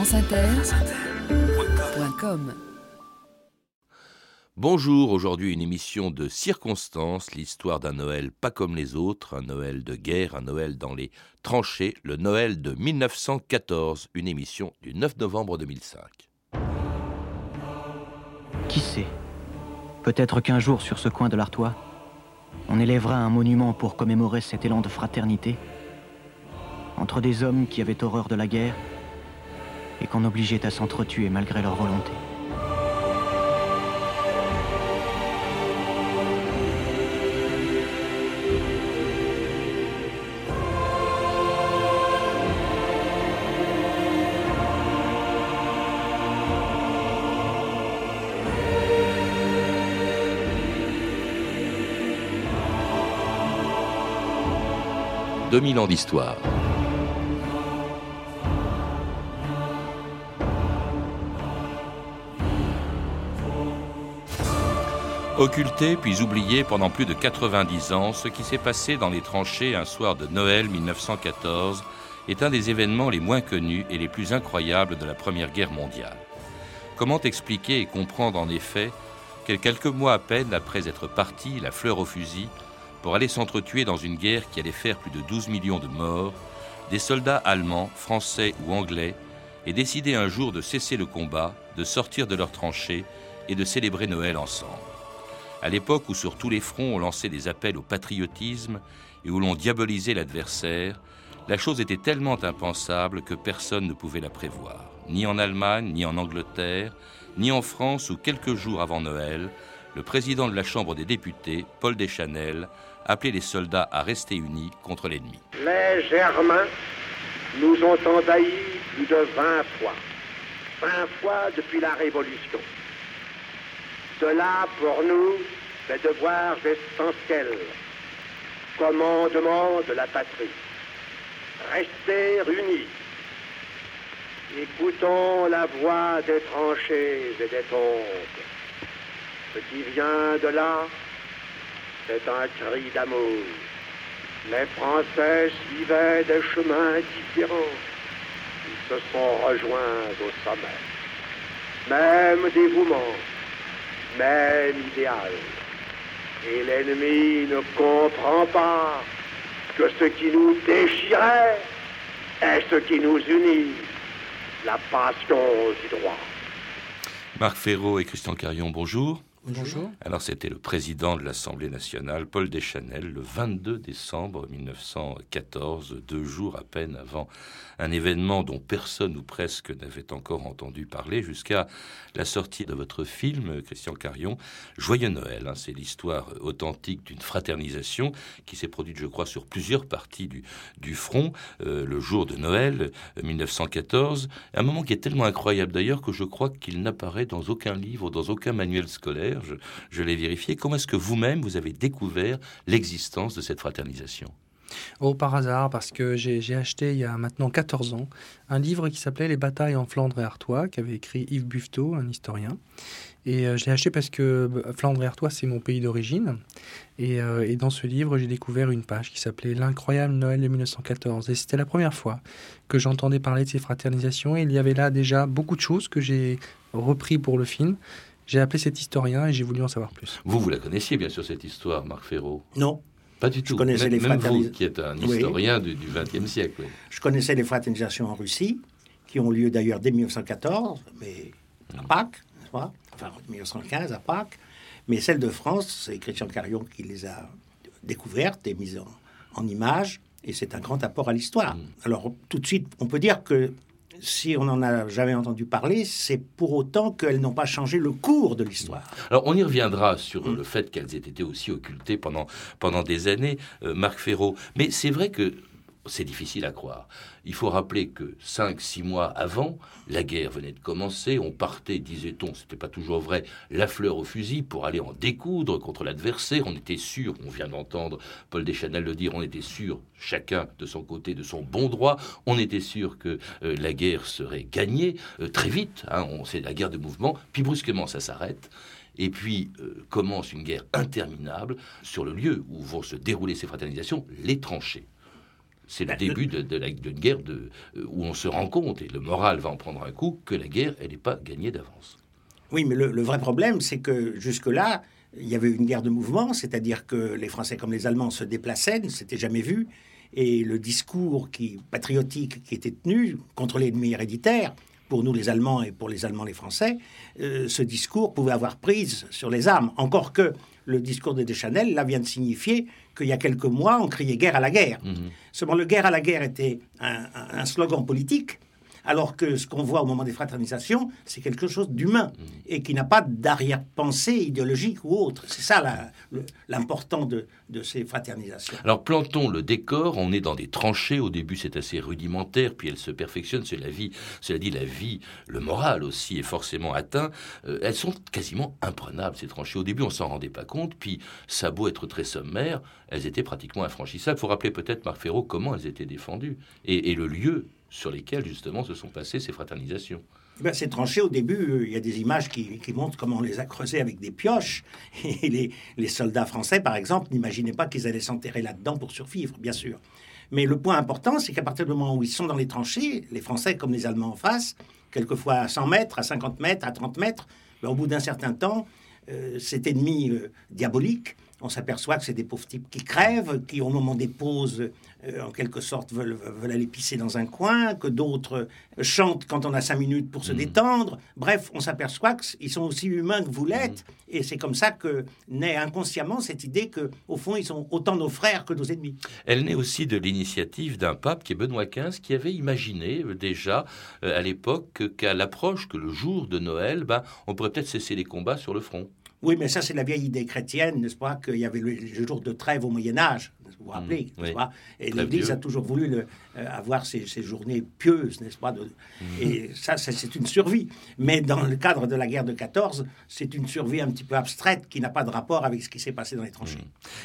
franceinter.com Bonjour, aujourd'hui une émission de circonstances, l'histoire d'un Noël pas comme les autres, un Noël de guerre, un Noël dans les tranchées, le Noël de 1914, une émission du 9 novembre 2005. Qui sait Peut-être qu'un jour sur ce coin de l'Artois, on élèvera un monument pour commémorer cet élan de fraternité entre des hommes qui avaient horreur de la guerre et qu'on obligeait à s'entretuer malgré leur volonté. « 2000 ans d'histoire. Occulté puis oublié pendant plus de 90 ans, ce qui s'est passé dans les tranchées un soir de Noël 1914 est un des événements les moins connus et les plus incroyables de la Première Guerre mondiale. Comment expliquer et comprendre en effet que quelques mois à peine après être parti, la fleur au fusil, pour aller s'entretuer dans une guerre qui allait faire plus de 12 millions de morts, des soldats allemands, français ou anglais aient décidé un jour de cesser le combat, de sortir de leurs tranchées et de célébrer Noël ensemble? À l'époque où sur tous les fronts on lançait des appels au patriotisme et où l'on diabolisait l'adversaire, la chose était tellement impensable que personne ne pouvait la prévoir. Ni en Allemagne, ni en Angleterre, ni en France où quelques jours avant Noël, le président de la Chambre des députés, Paul Deschanel, appelait les soldats à rester unis contre l'ennemi. Les Germains nous ont envahis plus de 20 fois, 20 fois depuis la Révolution. Cela, pour nous, est devoir essentiel, commandement de la patrie. Rester unis. Écoutons la voix des tranchées et des tombes. Ce qui vient de là, c'est un cri d'amour. Les Français suivaient des chemins différents. Ils se sont rejoints au sommet. Même dévouement, même idéal. Et l'ennemi ne comprend pas que ce qui nous déchirait est ce qui nous unit, la passion du droit. Marc Ferraud et Christian Carion, bonjour. Bonjour. Alors c'était le président de l'Assemblée nationale, Paul Deschanel, le 22 décembre 1914, deux jours à peine avant un événement dont personne ou presque n'avait encore entendu parler jusqu'à la sortie de votre film, Christian Carion, Joyeux Noël. Hein. c'est l'histoire authentique d'une fraternisation qui s'est produite, je crois, sur plusieurs parties du, du front, euh, le jour de Noël 1914. Un moment qui est tellement incroyable d'ailleurs que je crois qu'il n'apparaît dans aucun livre, dans aucun manuel scolaire. Je, l'ai vérifié. Comment est-ce que vous-même, vous avez découvert l'existence de cette fraternisation? Oh, par hasard, parce que j'ai acheté il y a maintenant 14 ans un livre qui s'appelait Les batailles en Flandre et Artois, qu'avait écrit Yves Buffetot, un historien. Et euh, je l'ai acheté parce que euh, Flandre et Artois, c'est mon pays d'origine. Et, euh, et, dans ce livre, j'ai découvert une page qui s'appelait L'incroyable Noël de 1914. Et c'était la première fois que j'entendais parler de ces fraternisations. Et il y avait là déjà beaucoup de choses que j'ai repris pour le film. J'ai appelé cet historien et j'ai voulu en savoir plus. Vous, vous la connaissiez bien sûr cette histoire, Marc Ferraud Non, pas du tout. Je connaissais même, les même vous, qui êtes un historien oui. du XXe siècle. Je connaissais les fraternisations en Russie, qui ont lieu d'ailleurs dès 1914, mais à Pâques, pas? Enfin 1915 à Pâques. Mais celles de France, c'est Christian Carion qui les a découvertes et mises en, en images, et c'est un grand apport à l'histoire. Mm. Alors tout de suite, on peut dire que si on n'en a jamais entendu parler, c'est pour autant qu'elles n'ont pas changé le cours de l'histoire. Alors on y reviendra sur mmh. le fait qu'elles aient été aussi occultées pendant, pendant des années, euh, Marc Ferraud. Mais c'est vrai que c'est difficile à croire. Il faut rappeler que 5-6 mois avant, la guerre venait de commencer. On partait, disait-on, c'était pas toujours vrai, la fleur au fusil pour aller en découdre contre l'adversaire. On était sûr, on vient d'entendre Paul Deschanel le dire, on était sûr, chacun de son côté, de son bon droit. On était sûr que euh, la guerre serait gagnée euh, très vite. Hein, c'est la guerre de mouvement. Puis brusquement, ça s'arrête. Et puis euh, commence une guerre interminable sur le lieu où vont se dérouler ces fraternisations, les tranchées C'est le Ben, début de, de la- d'une guerre de, euh, où on se rend compte, et le moral va en prendre un coup, que la guerre, elle n'est pas gagnée d'avance. Oui, mais le, le vrai problème, c'est que jusque-là, il y avait une guerre de mouvement, c'est-à-dire que les Français comme les Allemands se déplaçaient, ne s'était jamais vu, et le discours qui, patriotique qui était tenu contre l'ennemi héréditaire, pour nous les Allemands et pour les Allemands les Français, euh, ce discours pouvait avoir prise sur les armes. Encore que le discours de Deschanel, là, vient de signifier qu'il y a quelques mois, on criait guerre à la guerre. Seulement, le guerre à la guerre était un slogan politique, alors que ce qu'on voit au moment des fraternisations, c'est quelque chose d'humain et qui n'a pas d'arrière-pensée idéologique ou autre. C'est ça l'important de, de ces fraternisations. Alors plantons le décor, on est dans des tranchées, au début c'est assez rudimentaire, puis elle se perfectionne, c'est la vie, cela dit la vie, le moral aussi est forcément atteint, Euh, elles sont quasiment imprenables ces tranchées, au début on s'en rendait pas compte, puis ça a beau être très sommaire, elles étaient pratiquement infranchissables, il faut rappeler peut-être Marc Ferraud comment elles étaient défendues, et, et le lieu sur lesquels justement se sont passées ces fraternisations. Ben, ces tranchées, au début, euh, il y a des images qui, qui montrent comment on les a creusées avec des pioches. Et les, les soldats français, par exemple, n'imaginaient pas qu'ils allaient s'enterrer là-dedans pour survivre, bien sûr. Mais le point important, c'est qu'à partir du moment où ils sont dans les tranchées, les Français comme les Allemands en face, quelquefois à 100 mètres, à 50 mètres, à 30 mètres, ben, au bout d'un certain temps, euh, cet ennemi euh, diabolique, on s'aperçoit que c'est des pauvres types qui crèvent, qui au moment des pauses, euh, en quelque sorte, veulent, veulent aller pisser dans un coin, que d'autres chantent quand on a cinq minutes pour se détendre. Bref, on s'aperçoit qu'ils sont aussi humains que vous l'êtes, et c'est comme ça que naît inconsciemment cette idée que, au fond, ils sont autant nos frères que nos ennemis. Elle naît aussi de l'initiative d'un pape qui est Benoît XV, qui avait imaginé euh, déjà euh, à l'époque que- qu'à l'approche, que le jour de Noël, ben, on pourrait peut-être cesser les combats sur le front. Oui, mais ça, c'est la vieille idée chrétienne, n'est-ce pas, qu'il y avait le, le jour de trêve au Moyen-Âge, vous vous rappelez, Mmh, n'est-ce oui. pas Et l'Église a toujours voulu le- avoir ces, ces journées pieuses, n'est-ce pas de- Mmh. Et ça, ça, c'est une survie. Mais dans le cadre de la guerre de 14, c'est une survie un petit peu abstraite qui n'a pas de rapport avec ce qui s'est passé dans les tranchées.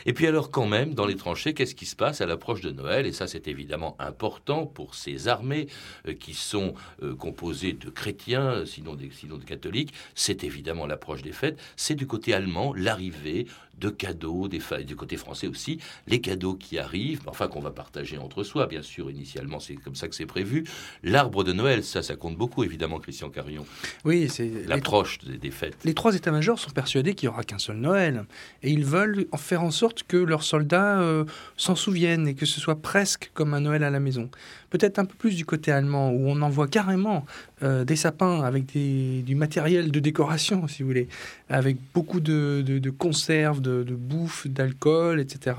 Et puis alors quand même, dans les tranchées, qu'est-ce qui se passe à l'approche de Noël? Et ça, c'est évidemment important pour ces armées euh, qui sont euh, composées de chrétiens, euh, sinon des, sinon de catholiques. C'est évidemment l'approche des fêtes. C'est du côté allemand l'arrivée de cadeaux, des fa- du côté français aussi, les cadeaux qui arrivent, enfin qu'on va partager entre soi, bien sûr, initialement, c'est comme ça que c'est prévu. L'arbre de Noël, ça, ça compte beaucoup, évidemment, Christian Carillon. Oui, c'est L'approche des, des fêtes. les trois états-majors sont persuadés qu'il n'y aura qu'un seul Noël. Et ils veulent en faire en sorte que leurs soldats euh, s'en souviennent et que ce soit presque comme un Noël à la maison. Peut-être un peu plus du côté allemand, où on envoie carrément euh, des sapins avec des- du matériel de décoration, si vous voulez, avec beaucoup de, de- de conserves, de, de bouffe, d'alcool, etc.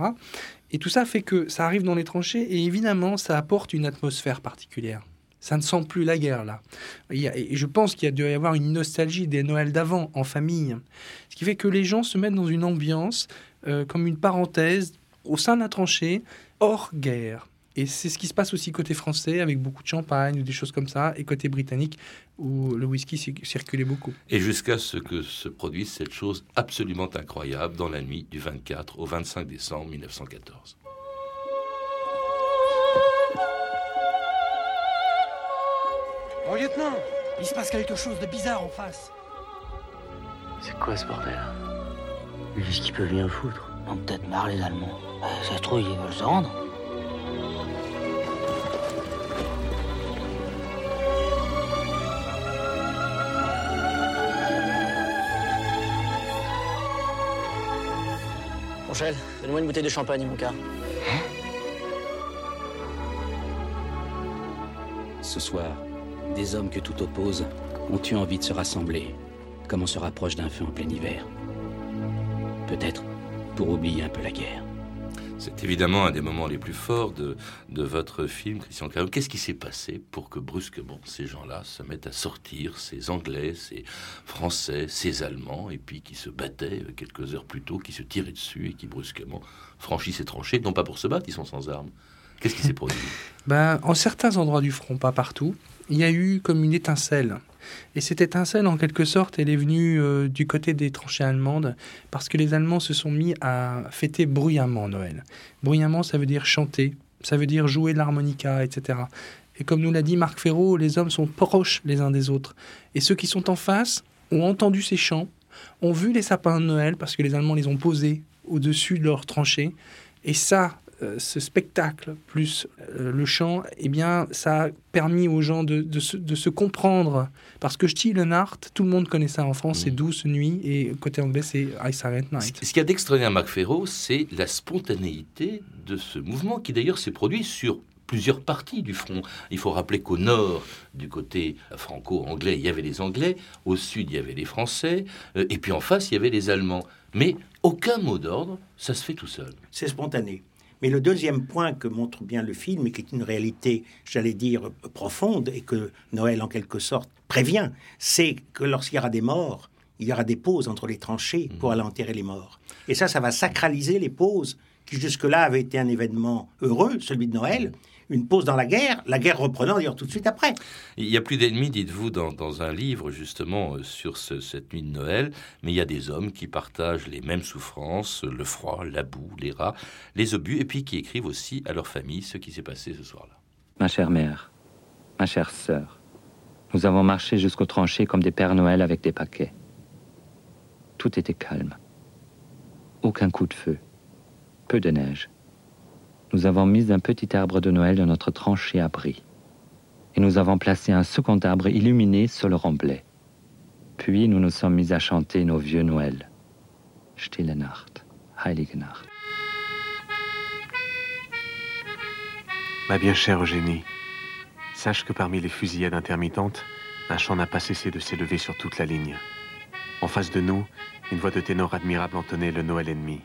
Et tout ça fait que ça arrive dans les tranchées et évidemment, ça apporte une atmosphère particulière. Ça ne sent plus la guerre là. Et je pense qu'il y a dû y avoir une nostalgie des Noëls d'avant en famille. Ce qui fait que les gens se mettent dans une ambiance euh, comme une parenthèse au sein de la tranchée, hors guerre. Et c'est ce qui se passe aussi côté français avec beaucoup de champagne ou des choses comme ça, et côté britannique où le whisky cir- circulait beaucoup. Et jusqu'à ce que se produise cette chose absolument incroyable dans la nuit du 24 au 25 décembre 1914. Mon lieutenant, il se passe quelque chose de bizarre en face. C'est quoi ce bordel? Qu'est-ce qu'ils peuvent bien foutre On peut-être marre les Allemands. Euh, ça se trouve, ils veulent se rendre. Angèle, donne-moi une bouteille de champagne, mon cas. Ce soir, des hommes que tout oppose ont eu envie de se rassembler, comme on se rapproche d'un feu en plein hiver. Peut-être pour oublier un peu la guerre. C'est évidemment un des moments les plus forts de, votre film, Christian Carillon. Qu'est-ce qui s'est passé pour que brusquement ces gens-là se mettent à sortir, ces Anglais, ces Français, ces Allemands, et puis qui se battaient euh, quelques heures plus tôt, qui se tiraient dessus et qui brusquement franchissent ces tranchées, non pas pour se battre, ils sont sans armes. Qu'est-ce qui s'est produit? Ben, en certains endroits du front, pas partout, il y a eu comme une étincelle. Et cette étincelle, en quelque sorte, elle est venue euh, du côté des tranchées allemandes, parce que les Allemands se sont mis à fêter bruyamment Noël. Bruyamment, ça veut dire chanter, ça veut dire jouer de l'harmonica, etc. Et comme nous l'a dit Marc Ferraud, les hommes sont proches les uns des autres. Et ceux qui sont en face ont entendu ces chants, ont vu les sapins de Noël, parce que les Allemands les ont posés au-dessus de leurs tranchées. Et ça, ce spectacle plus euh, le chant, eh bien, ça a permis aux gens de, de se, de se comprendre. Parce que Stille Art, tout le monde connaît ça en France, c'est Douce Nuit, et côté anglais, c'est I Silent Night. Ce qu'il y a d'extraordinaire, Marc Ferro, c'est la spontanéité de ce mouvement qui d'ailleurs s'est produit sur plusieurs parties du front. Il faut rappeler qu'au nord, du côté franco-anglais, il y avait les Anglais, au sud, il y avait les Français, euh, et puis en face, il y avait les Allemands. Mais aucun mot d'ordre, ça se fait tout seul. C'est spontané. Mais le deuxième point que montre bien le film, et qui est une réalité, j'allais dire, profonde, et que Noël, en quelque sorte, prévient, c'est que lorsqu'il y aura des morts, il y aura des pauses entre les tranchées pour aller enterrer les morts. Et ça, ça va sacraliser les pauses qui jusque-là avaient été un événement heureux, celui de Noël, une pause dans la guerre, la guerre reprenant d'ailleurs tout de suite après. Il y a plus d'ennemis, dites-vous, dans, un livre justement euh, sur cette nuit de Noël, mais il y a des hommes qui partagent les mêmes souffrances, le froid, la boue, les rats, les obus, et puis qui écrivent aussi à leur famille ce qui s'est passé ce soir-là. Ma chère mère, ma chère sœur, nous avons marché jusqu'aux tranchées comme des Pères Noël avec des paquets. Tout était calme. Aucun coup de feu. Peu de neige nous avons mis un petit arbre de Noël dans notre tranchée abri. Et nous avons placé un second arbre illuminé sur le remblai. Puis nous nous sommes mis à chanter nos vieux Noël. Stille Nacht, Heilige Nacht. Ma bien chère Eugénie, sache que parmi les fusillades intermittentes, un chant n'a pas cessé de s'élever sur toute la ligne. En face de nous, une voix de ténor admirable entonnait le Noël ennemi.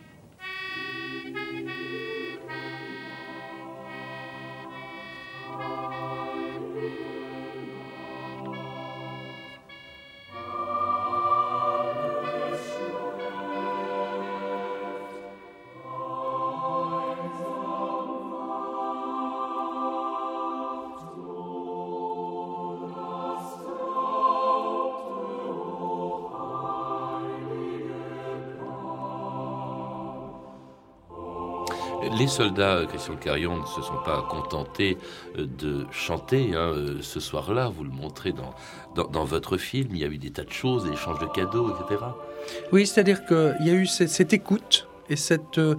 Soldats, Christian Carion, ne se sont pas contentés euh, de chanter hein, euh, ce soir-là. Vous le montrez dans, dans, votre film. Il y a eu des tas de choses, des échanges de cadeaux, etc. Oui, c'est-à-dire qu'il y a eu cette, écoute et cette, euh,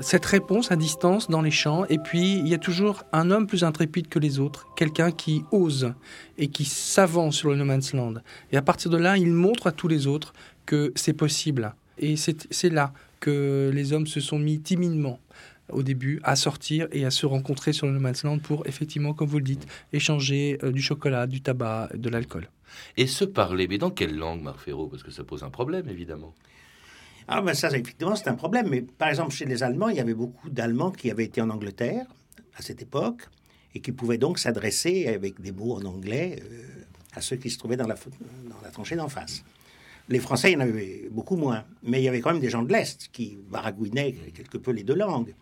cette réponse à distance dans les champs. Et puis, il y a toujours un homme plus intrépide que les autres, quelqu'un qui ose et qui s'avance sur le No Man's Land. Et à partir de là, il montre à tous les autres que c'est possible. Et c'est là que les hommes se sont mis timidement au début à sortir et à se rencontrer sur le No Man's Land pour effectivement, comme vous le dites, échanger euh, du chocolat, du tabac, de l'alcool. Et se parler, mais dans quelle langue, Marc Ferro Parce que ça pose un problème, évidemment. Ah ben ça, effectivement, c'est un problème. Mais par exemple, chez les Allemands, il y avait beaucoup d'Allemands qui avaient été en Angleterre à cette époque et qui pouvaient donc s'adresser avec des mots en anglais euh, à ceux qui se trouvaient dans la, dans la tranchée d'en face. Les Français, il y en avait beaucoup moins. Mais il y avait quand même des gens de l'Est qui baragouinaient quelque peu les deux langues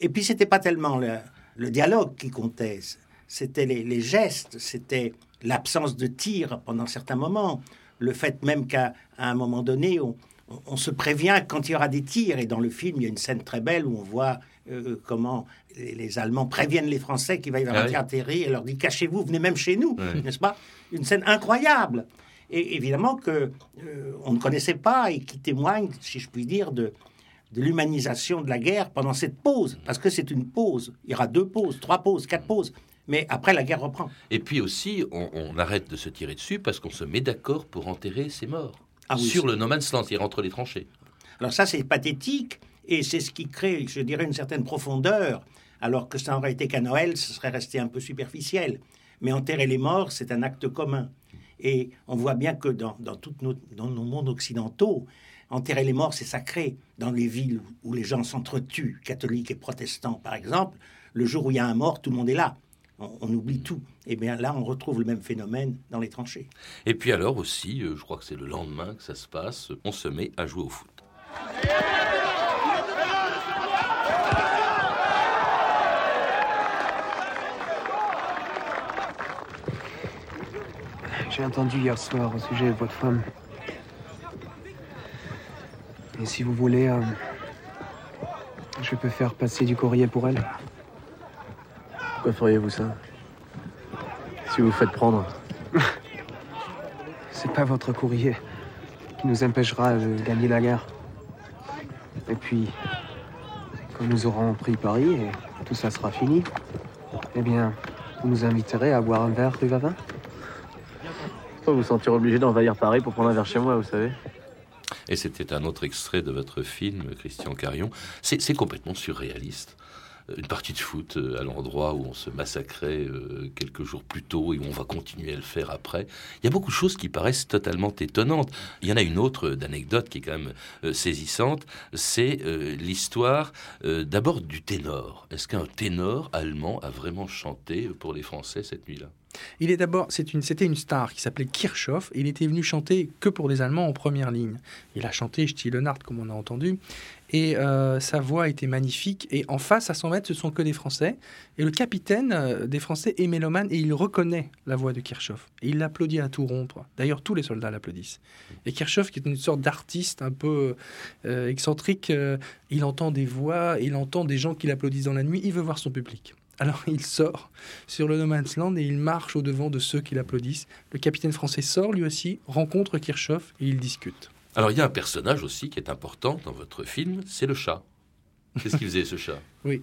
et puis, c'était pas tellement le, dialogue qui comptait, c'était les, gestes, c'était l'absence de tir pendant certains moments, le fait même qu'à un moment donné, on, se prévient quand il y aura des tirs. Et dans le film, il y a une scène très belle où on voit euh, comment les, Allemands préviennent les Français qu'il va y avoir un tir atterri et leur dit cachez-vous, venez même chez nous, n'est-ce pas? Une scène incroyable. Et évidemment que euh, on ne connaissait pas et qui témoigne, si je puis dire, de, de l'humanisation de la guerre pendant cette pause, parce que c'est une pause. Il y aura deux pauses, trois pauses, quatre pauses. Mais après, la guerre reprend. Et puis aussi, on, arrête de se tirer dessus parce qu'on se met d'accord pour enterrer ses morts. Ah sur le No Man's Land, c'est entre les tranchées. Alors ça, c'est pathétique, et c'est ce qui crée, je dirais, une certaine profondeur, alors que ça n'aurait été qu'à Noël, ce serait resté un peu superficiel. Mais enterrer les morts, c'est un acte commun. Et on voit bien que dans, dans, nos, nos mondes occidentaux, enterrer les morts, c'est sacré. Dans les villes où les gens s'entretuent, catholiques et protestants par exemple, le jour où il y a un mort, tout le monde est là. On, oublie tout. Et eh bien là, on retrouve le même phénomène dans les tranchées. Et puis alors aussi, euh, je crois que c'est le lendemain que ça se passe, on se met à jouer au foot. J'ai entendu hier soir au sujet de votre femme. Et si vous voulez, euh, je peux faire passer du courrier pour elle. Pourquoi feriez-vous ça Si vous faites prendre. C'est pas votre courrier qui nous empêchera de gagner la guerre. Et puis, quand nous aurons pris Paris et tout ça sera fini, eh bien, vous nous inviterez à boire un verre rue Vavin Vous vous sentir obligé d'envahir Paris pour prendre un verre chez moi, vous savez Et c'était un autre extrait de votre film, Christian Carion. C'est complètement surréaliste une partie de foot euh, à l'endroit où on se massacrait euh, quelques jours plus tôt et où on va continuer à le faire après. Il y a beaucoup de choses qui paraissent totalement étonnantes. Il y en a une autre d'anecdote qui est quand même euh, saisissante, c'est l'histoire d'abord du ténor. Est-ce qu'un ténor allemand a vraiment chanté pour les Français cette nuit-là? Il est d'abord, c'était une, star qui s'appelait Kirchhoff. il était venu chanter que pour les Allemands en première ligne. Il a chanté Stille Nacht, comme on a entendu. Et euh, sa voix était magnifique. Et en face, à 100 mètres, ce sont que des Français. Et le capitaine euh, des Français est mélomane et il reconnaît la voix de Kirchhoff. Et il l'applaudit à tout rompre. D'ailleurs, tous les soldats l'applaudissent. Et Kirchhoff, qui est une sorte d'artiste un peu euh, excentrique, il entend des voix, il entend des gens qui l'applaudissent dans la nuit. Il veut voir son public. Alors il sort sur le No Man's Land et il marche au devant de ceux qui l'applaudissent. Le capitaine français sort lui aussi, rencontre Kirchhoff et ils discutent. Alors il y a un personnage aussi qui est important dans votre film, c'est le chat. Qu'est-ce qu'il faisait ce chat? Oui.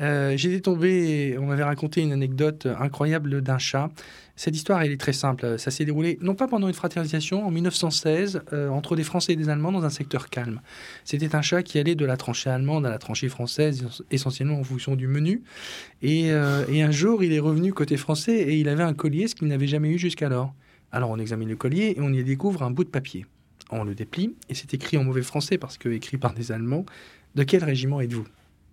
Euh, J'étais tombé, on m'avait raconté une anecdote incroyable d'un chat. Cette histoire, elle est très simple. Ça s'est déroulé, non pas pendant une fraternisation, en 1916, euh, entre des Français et des Allemands dans un secteur calme. C'était un chat qui allait de la tranchée allemande à la tranchée française, essentiellement en fonction du menu. Et, euh, et un jour, il est revenu côté français et il avait un collier, ce qu'il n'avait jamais eu jusqu'alors. Alors on examine le collier et on y découvre un bout de papier. On le déplie et c'est écrit en mauvais français parce que écrit par des Allemands. De quel régiment êtes-vous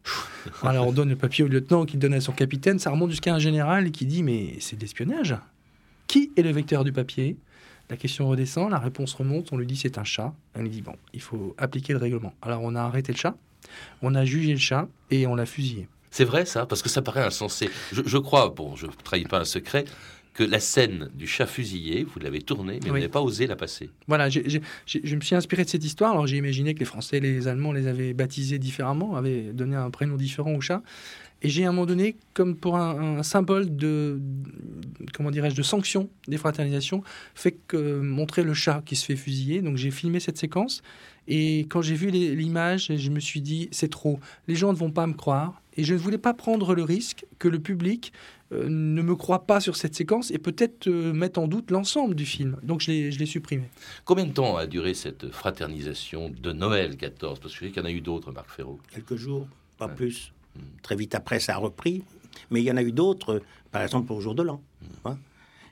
Alors on donne le papier au lieutenant qui donne à son capitaine, ça remonte jusqu'à un général qui dit mais c'est de l'espionnage. Qui est le vecteur du papier? La question redescend, la réponse remonte, on lui dit c'est un chat. On lui dit bon, il faut appliquer le règlement. Alors on a arrêté le chat, on a jugé le chat et on l'a fusillé. C'est vrai ça? Parce que ça paraît insensé. Je, je crois, bon, je ne trahis pas un secret, que la scène du chat fusillé, vous l'avez tournée, mais vous n'avez pas osé la passer. Voilà, je me suis inspiré de cette histoire. Alors j'ai imaginé que les Français et les Allemands les avaient baptisés différemment, avaient donné un prénom différent au chat. Et j'ai à un moment donné, comme pour un, symbole de, comment dirais-je, de sanction des fraternisations, fait que montrer le chat qui se fait fusiller. Donc j'ai filmé cette séquence. Et quand j'ai vu l'image, je me suis dit, c'est trop. Les gens ne vont pas me croire. Et je ne voulais pas prendre le risque que le public euh, ne me croit pas sur cette séquence et peut-être euh, mettre en doute l'ensemble du film. Donc je l'ai supprimé. Combien de temps a duré cette fraternisation de Noël 14 Parce que je sais qu'il y en a eu d'autres, Marc Ferraud. Quelques jours, pas plus. Hmm. Très vite après, ça a repris. Mais il y en a eu d'autres, par exemple pour le jour de l'an. Hmm. Hein.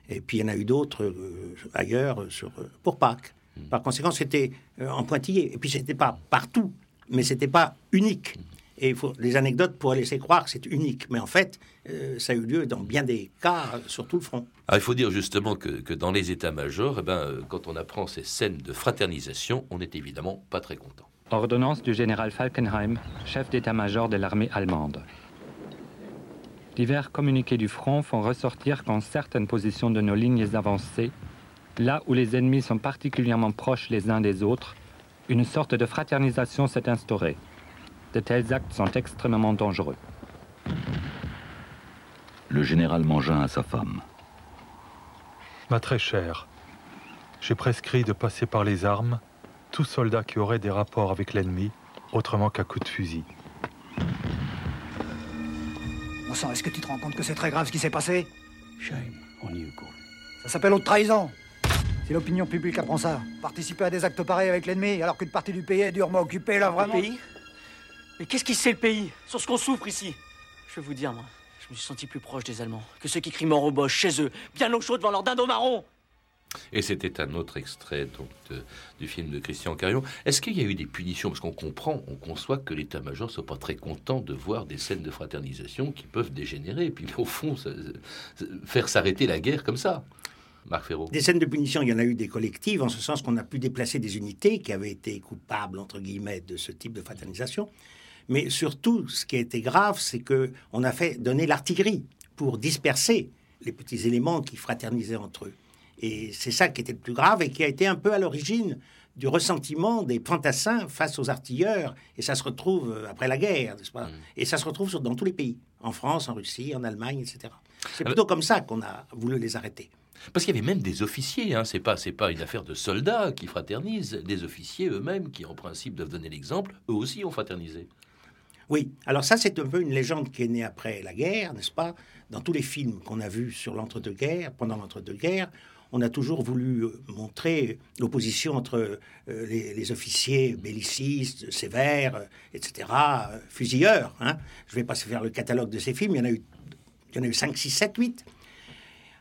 Et puis il y en a eu d'autres euh, ailleurs sur, pour Pâques. Hmm. Par conséquent, c'était en pointillé. Et puis c'était pas partout, mais c'était pas unique. Et il faut, les anecdotes pourraient laisser croire que c'est unique. Mais en fait, euh, ça a eu lieu dans bien des cas sur tout le front. Il faut dire justement que, dans les états-majors, eh ben, euh, quand on apprend ces scènes de fraternisation, on n'est évidemment pas très content. Ordonnance du général Falkenheim, chef d'état-major de l'armée allemande. Divers communiqués du front font ressortir qu'en certaines positions de nos lignes avancées, là où les ennemis sont particulièrement proches les uns des autres, une sorte de fraternisation s'est instaurée. De tels actes sont extrêmement dangereux le général Mangin à sa femme. Ma très chère, j'ai prescrit de passer par les armes tout soldat qui aurait des rapports avec l'ennemi, autrement qu'à coup de fusil. Bon sang, est-ce que tu te rends compte que c'est très grave ce qui s'est passé? Shame on you, Ça s'appelle haute trahison. Si l'opinion publique apprend ça, participer à des actes pareils avec l'ennemi, alors qu'une partie du pays est durement occupée, là, vraiment... Le pays? Mais qu'est-ce qui sait le pays Sur ce qu'on souffre ici? Je vais vous dire, moi. Je me suis senti plus proche des Allemands que ceux qui crient mort au chez eux, bien au chaud devant leur dindon marron. Et c'était un autre extrait donc, du film de Christian Carion. Est-ce qu'il y a eu des punitions? Parce qu'on comprend, on conçoit que l'état-major ne soit pas très content de voir des scènes de fraternisation qui peuvent dégénérer, et puis au fond, faire s'arrêter la guerre comme ça. Marc Ferraud. Des scènes de punition, il y en a eu des collectives, en ce sens qu'on a pu déplacer des unités qui avaient été coupables, entre guillemets, de ce type de fraternisation. Mais surtout, ce qui a été grave, c'est que on a fait donner l'artillerie pour disperser les petits éléments qui fraternisaient entre eux. Et c'est ça qui était le plus grave et qui a été un peu à l'origine du ressentiment des fantassins face aux artilleurs. Et ça se retrouve euh, après la guerre, n'est-ce pas? Mm. Et ça se retrouve dans tous les pays, en France, en Russie, en Allemagne, etc. C'est plutôt comme ça qu'on a voulu les arrêter. Parce qu'il y avait même des officiers, hein. c'est pas c'est pas une affaire de soldats qui fraternisent, des officiers eux-mêmes qui en principe doivent donner l'exemple, eux aussi ont fraternisé. Oui, alors ça c'est un peu une légende qui est née après la guerre, n'est-ce pas? Dans tous les films qu'on a vus sur l'entre-deux-guerres, pendant l'entre-deux-guerres, on a toujours voulu euh, montrer l'opposition entre euh, les, officiers bellicistes, sévères, euh, etc., euh, fusilleurs. hein. Je ne vais pas se faire le catalogue de ces films, il y en a eu, il y en a eu 5, 6, 7, 8.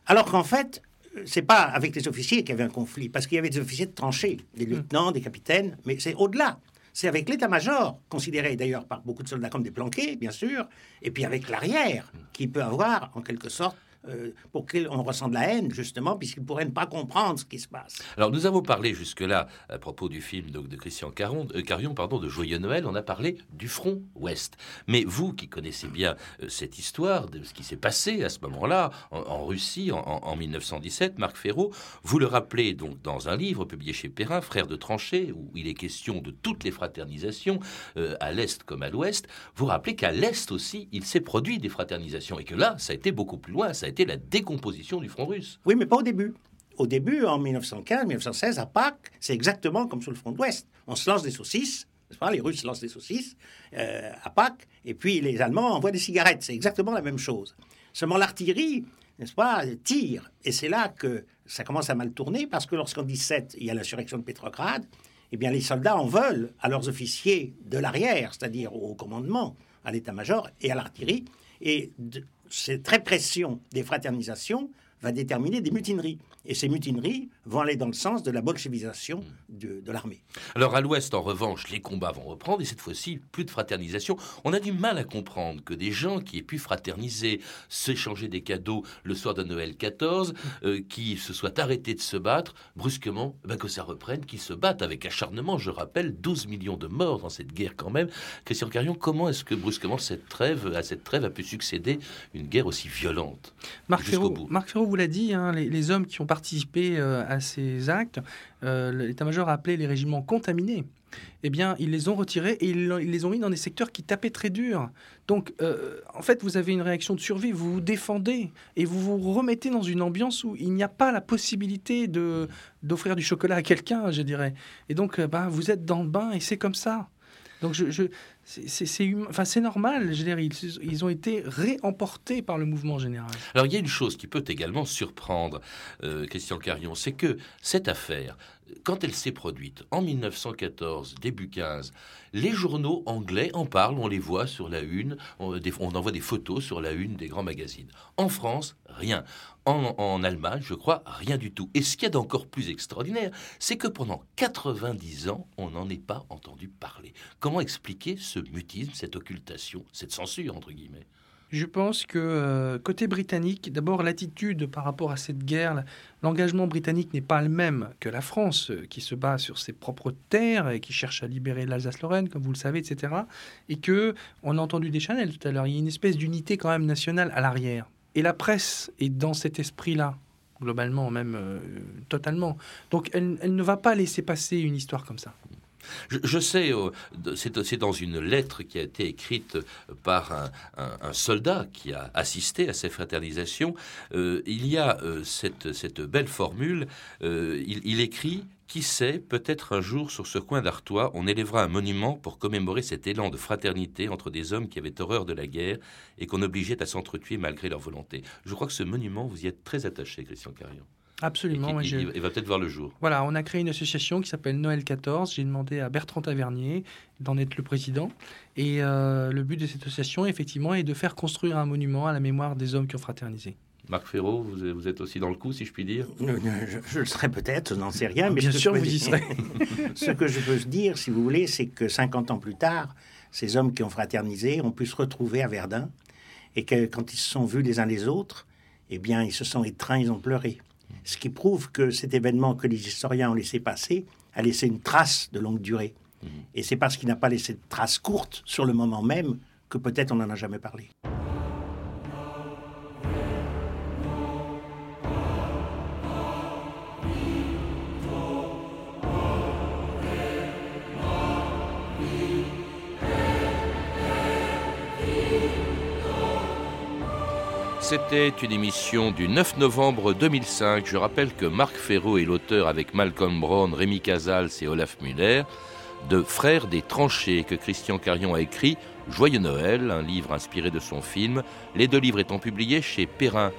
Alors qu'en fait, euh, c'est pas avec les officiers qu'il y avait un conflit, parce qu'il y avait des officiers de tranchée, des lieutenants, des capitaines, mais c'est au-delà. C'est avec l'état-major, considéré d'ailleurs par beaucoup de soldats comme des planqués, bien sûr, et puis avec l'arrière, qui peut avoir, en quelque sorte, euh, pour qu'il on ressent de la haine, justement, puisqu'il pourrait ne pas comprendre ce qui se passe. Alors nous avons parlé jusque-là, à propos du film donc, de Christian Caron, euh, Carion, pardon, de Joyeux Noël, on a parlé du front ouest. Mais vous qui connaissez bien euh, cette histoire, de ce qui s'est passé à ce moment-là, en, en Russie, en, en- en 1917, Marc Ferraud, vous le rappelez donc dans un livre publié chez Perrin, Frères de tranchée, où il est question de toutes les fraternisations, euh, à l'est comme à l'ouest, vous rappelez qu'à l'est aussi, il s'est produit des fraternisations, et que là, ça a été beaucoup plus loin, ça a été la décomposition du front russe. Oui, mais pas au début. Au début, en 1915, 1916, à Pâques, c'est exactement comme sur le front de. On se lance des saucisses, pas? Les Russes lancent des saucisses euh, à Pâques, et puis les Allemands envoient des cigarettes. C'est exactement la même chose. Seulement l'artillerie, n'est-ce pas, tire. Et c'est là que ça commence à mal tourner, parce que lorsqu'en 17, il y a l'insurrection de Pétrograd, eh bien les soldats en veulent à leurs officiers de l'arrière, c'est-à-dire au commandement, à l'état-major et à l'artillerie. Et de- cette répression des fraternisations va déterminer des mutineries. Et ces mutineries vont aller dans le sens de la bolchevisation de, de l'armée. Alors à l'ouest, en revanche, les combats vont reprendre et cette fois-ci, plus de fraternisation. On a du mal à comprendre que des gens qui aient pu fraterniser, s'échanger des cadeaux le soir de Noël 14, euh, qui se soient arrêtés de se battre, brusquement, ben, que ça reprenne, qu'ils se battent avec acharnement. Je rappelle, 12 millions de morts dans cette guerre quand même. Christian Carion, comment est-ce que brusquement cette trêve, à cette trêve a pu succéder une guerre aussi violente Marc Ferraud vous l'a dit, hein, les, les hommes qui ont participé euh, à ces actes, euh, l'état-major a appelé les régiments contaminés. Eh bien, ils les ont retirés et ils, les ont mis dans des secteurs qui tapaient très dur. Donc, euh, en fait, vous avez une réaction de survie, vous vous défendez et vous vous remettez dans une ambiance où il n'y a pas la possibilité de d'offrir du chocolat à quelqu'un, je dirais. Et donc, euh, bah, vous êtes dans le bain et c'est comme ça. Donc, je- c'est- c'est normal. Je veux dire, ils, ils ont été réemportés par le mouvement général. Alors il y a une chose qui peut également surprendre euh, Christian Carion, c'est que cette affaire, quand elle s'est produite en 1914, début 15, les journaux anglais en parlent, on les voit sur la une, on, des- on envoie des photos sur la une des grands magazines. En France, rien. En, en Allemagne, je crois, rien du tout. Et ce qu'il y a d'encore plus extraordinaire, c'est que pendant 90 ans, on n'en est pas entendu parler. Comment expliquer ce mutisme, cette occultation, cette censure, entre guillemets Je pense que euh, côté britannique, d'abord l'attitude par rapport à cette guerre, l'engagement britannique n'est pas le même que la France, euh, qui se bat sur ses propres terres et qui cherche à libérer l'Alsace-Lorraine, comme vous le savez, etc. Et que on a entendu des Chanel tout à l'heure. Il y a une espèce d'unité quand même nationale à l'arrière. Et la presse est dans cet esprit-là, globalement même euh, totalement. Donc elle ne va pas laisser passer une histoire comme ça. Je, sais, euh, c'est dans une lettre qui a été écrite par un, soldat qui a assisté à ces fraternisations. euh, il y a euh, cette, belle formule. il, il écrit Qui sait, peut-être un jour sur ce coin d'Artois, on élèvera un monument pour commémorer cet élan de fraternité entre des hommes qui avaient horreur de la guerre et qu'on obligeait à s'entretuer malgré leur volonté. Je crois que ce monument, vous y êtes très attaché, Christian Carion. Absolument. Et qui- il, il va peut-être voir le jour. Voilà, on a créé une association qui s'appelle Noël 14. J'ai demandé à Bertrand Tavernier d'en être le président. Et euh, le but de cette association, effectivement, est de faire construire un monument à la mémoire des hommes qui ont fraternisé. Marc Ferraud, vous êtes- vous êtes aussi dans le coup, si je puis dire? Euh, Je, je le serai peut-être, je n'en sais rien. Mais Bien sûr, vous y serez. ce que je peux dire, si vous voulez, c'est que 50 ans plus tard, ces hommes qui ont fraternisé ont pu se retrouver à Verdun et que quand ils se sont vus les uns les autres, eh bien, ils se sont étreints, ils ont pleuré. Ce qui prouve que cet événement que les historiens ont laissé passer a laissé une trace de longue durée. Et c'est parce qu'il n'a pas laissé de trace courte sur le moment même que peut-être on n'en a jamais parlé. C'était une émission du 9 novembre 2005. Je rappelle que Marc Ferraud est l'auteur avec Malcolm Brown, Rémi Casals et Olaf Muller de Frères des tranchées que Christian Carion a écrit Joyeux Noël, un livre inspiré de son film, les deux livres étant publiés chez Perrin.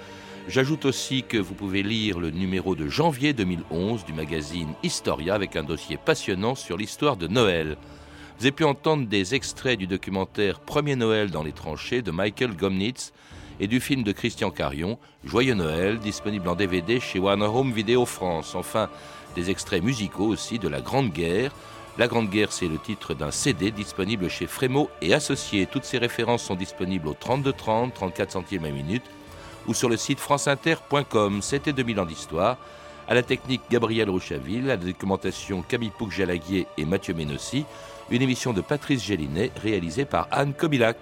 J'ajoute aussi que vous pouvez lire le numéro de janvier 2011 du magazine Historia avec un dossier passionnant sur l'histoire de Noël. Vous avez pu entendre des extraits du documentaire Premier Noël dans les tranchées de Michael Gomnitz et du film de Christian Carion, Joyeux Noël, disponible en DVD chez Warner Home Video France. Enfin, des extraits musicaux aussi de La Grande Guerre. La Grande Guerre, c'est le titre d'un CD disponible chez Frémo et Associés. Toutes ces références sont disponibles au 32 30, 34 centimes à minute ou sur le site franceinter.com. C'était 2000 ans d'histoire. À la technique Gabriel Rouchaville, à la documentation Camille Pouc-Jalaguier et Mathieu Ménossi, une émission de Patrice Gélinet réalisée par Anne Kobilac.